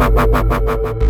Música